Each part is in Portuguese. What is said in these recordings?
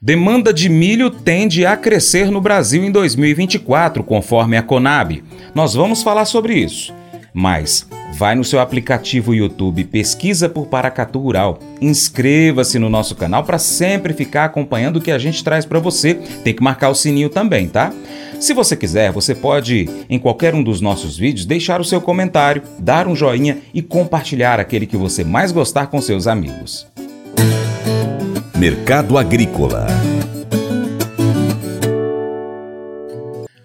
Demanda de milho tende a crescer no Brasil em 2024, conforme a Conab. Nós vamos falar sobre isso. Mas vai no seu aplicativo YouTube, pesquisa por Paracatu Rural, inscreva-se no nosso canal para sempre ficar acompanhando o que a gente traz para você. Tem que marcar o sininho também, tá? Se você quiser, você pode, em qualquer um dos nossos vídeos, deixar o seu comentário, dar um joinha e compartilhar aquele que você mais gostar com seus amigos. Mercado Agrícola.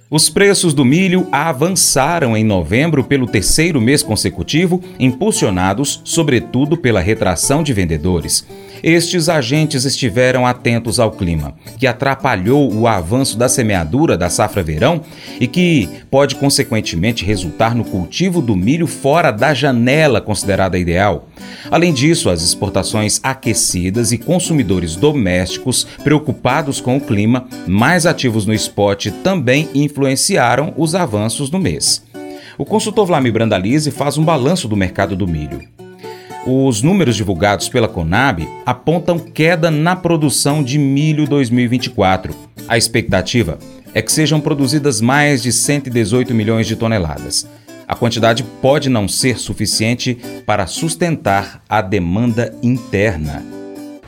Os preços do milho avançaram em novembro pelo terceiro mês consecutivo, impulsionados sobretudo pela retração de vendedores. Estes agentes estiveram atentos ao clima, que atrapalhou o avanço da semeadura da safra verão e que pode consequentemente resultar no cultivo do milho fora da janela considerada ideal. Além disso, as exportações aquecidas e consumidores domésticos preocupados com o clima, mais ativos no spot, também influenciaram os avanços no mês. O consultor Vlamir Brandalize faz um balanço do mercado do milho. Os números divulgados pela Conab apontam queda na produção de milho 2024. A expectativa é que sejam produzidas mais de 118 milhões de toneladas. A quantidade pode não ser suficiente para sustentar a demanda interna.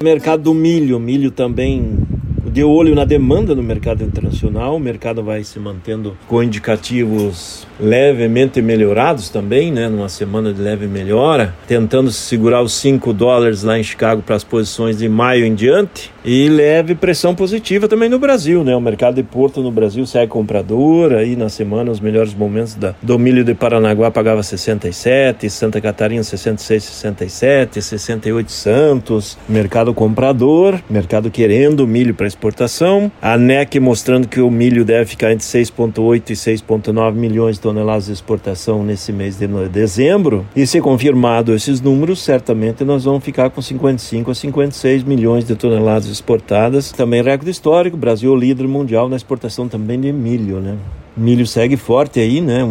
mercado do milho, milho também de olho na demanda no mercado internacional, o mercado vai se mantendo com indicativos levemente melhorados também, né, numa semana de leve melhora, tentando segurar os 5 dólares lá em Chicago para as posições de maio em diante e leve pressão positiva também no Brasil, né? O mercado de Porto no Brasil segue comprador, aí na semana os melhores momentos da, do milho de Paranaguá pagava 67, Santa Catarina 66, 67, 68 Santos, mercado comprador, mercado querendo milho para exportação, a NEC mostrando que o milho deve ficar entre 6.8 e 6.9 milhões de toneladas de exportação nesse mês de dezembro, e se confirmado esses números, certamente nós vamos ficar com 55 a 56 milhões de toneladas exportadas. Também recorde histórico, Brasil líder mundial na exportação também de milho, né? Milho segue forte aí, né?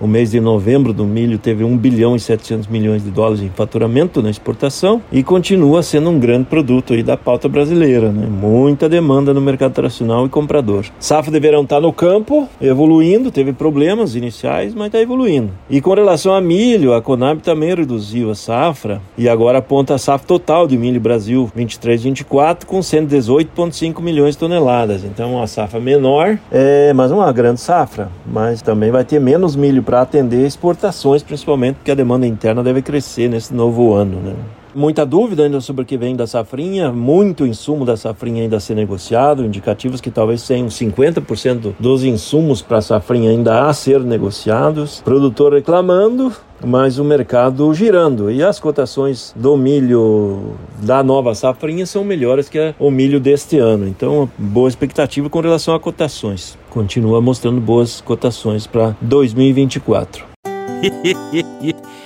O mês de novembro do milho teve 1 bilhão e 700 milhões de dólares em faturamento na exportação e continua sendo um grande produto aí da pauta brasileira, né? Muita demanda no mercado tradicional e comprador. Safra de verão está no campo, evoluindo, teve problemas iniciais, mas está evoluindo. E com relação a milho, a Conab também reduziu a safra e agora aponta a safra total de milho Brasil 23-24 com 118,5 milhões de toneladas. Então, uma safra menor, é, mas uma grande safra safra, mas também vai ter menos milho para atender exportações, principalmente porque a demanda interna deve crescer nesse novo ano. Né? Muita dúvida ainda sobre o que vem da safrinha, muito insumo da safrinha ainda a ser negociado, indicativos que talvez tenham 50% dos insumos para a safrinha ainda a ser negociados, produtor reclamando, mas o mercado girando. E as cotações do milho da nova safrinha são melhores que o milho deste ano. Então, boa expectativa com relação a cotações. Continua mostrando boas cotações para 2024.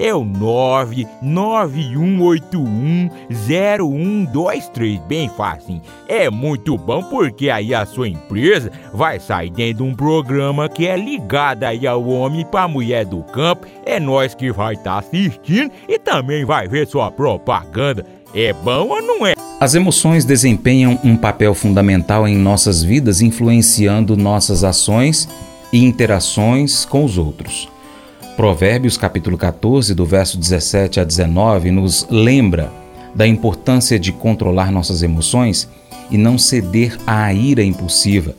é o 991810123. Bem fácil. É muito bom porque aí a sua empresa vai sair dentro de um programa que é ligado aí ao homem para mulher do campo. É nós que vai estar tá assistindo e também vai ver sua propaganda. É bom ou não é? As emoções desempenham um papel fundamental em nossas vidas, influenciando nossas ações e interações com os outros. Provérbios capítulo 14, do verso 17 a 19, nos lembra da importância de controlar nossas emoções e não ceder à ira impulsiva,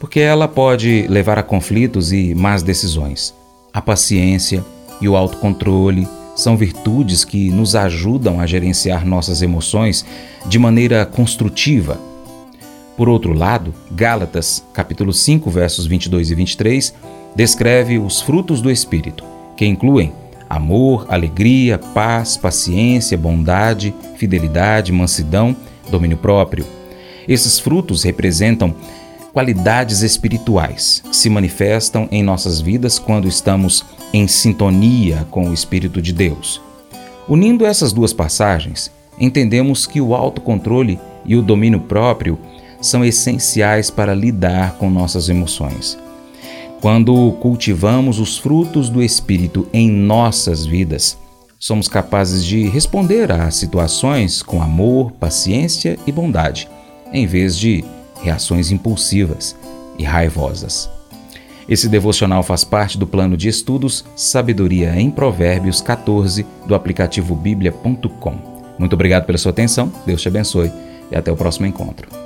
porque ela pode levar a conflitos e más decisões. A paciência e o autocontrole são virtudes que nos ajudam a gerenciar nossas emoções de maneira construtiva. Por outro lado, Gálatas, capítulo 5, versos 22 e 23, descreve os frutos do espírito, que incluem amor, alegria, paz, paciência, bondade, fidelidade, mansidão, domínio próprio. Esses frutos representam qualidades espirituais que se manifestam em nossas vidas quando estamos em sintonia com o Espírito de Deus. Unindo essas duas passagens, entendemos que o autocontrole e o domínio próprio são essenciais para lidar com nossas emoções. Quando cultivamos os frutos do Espírito em nossas vidas, somos capazes de responder às situações com amor, paciência e bondade, em vez de reações impulsivas e raivosas. Esse devocional faz parte do plano de estudos Sabedoria em Provérbios 14 do aplicativo bíblia.com. Muito obrigado pela sua atenção, Deus te abençoe e até o próximo encontro.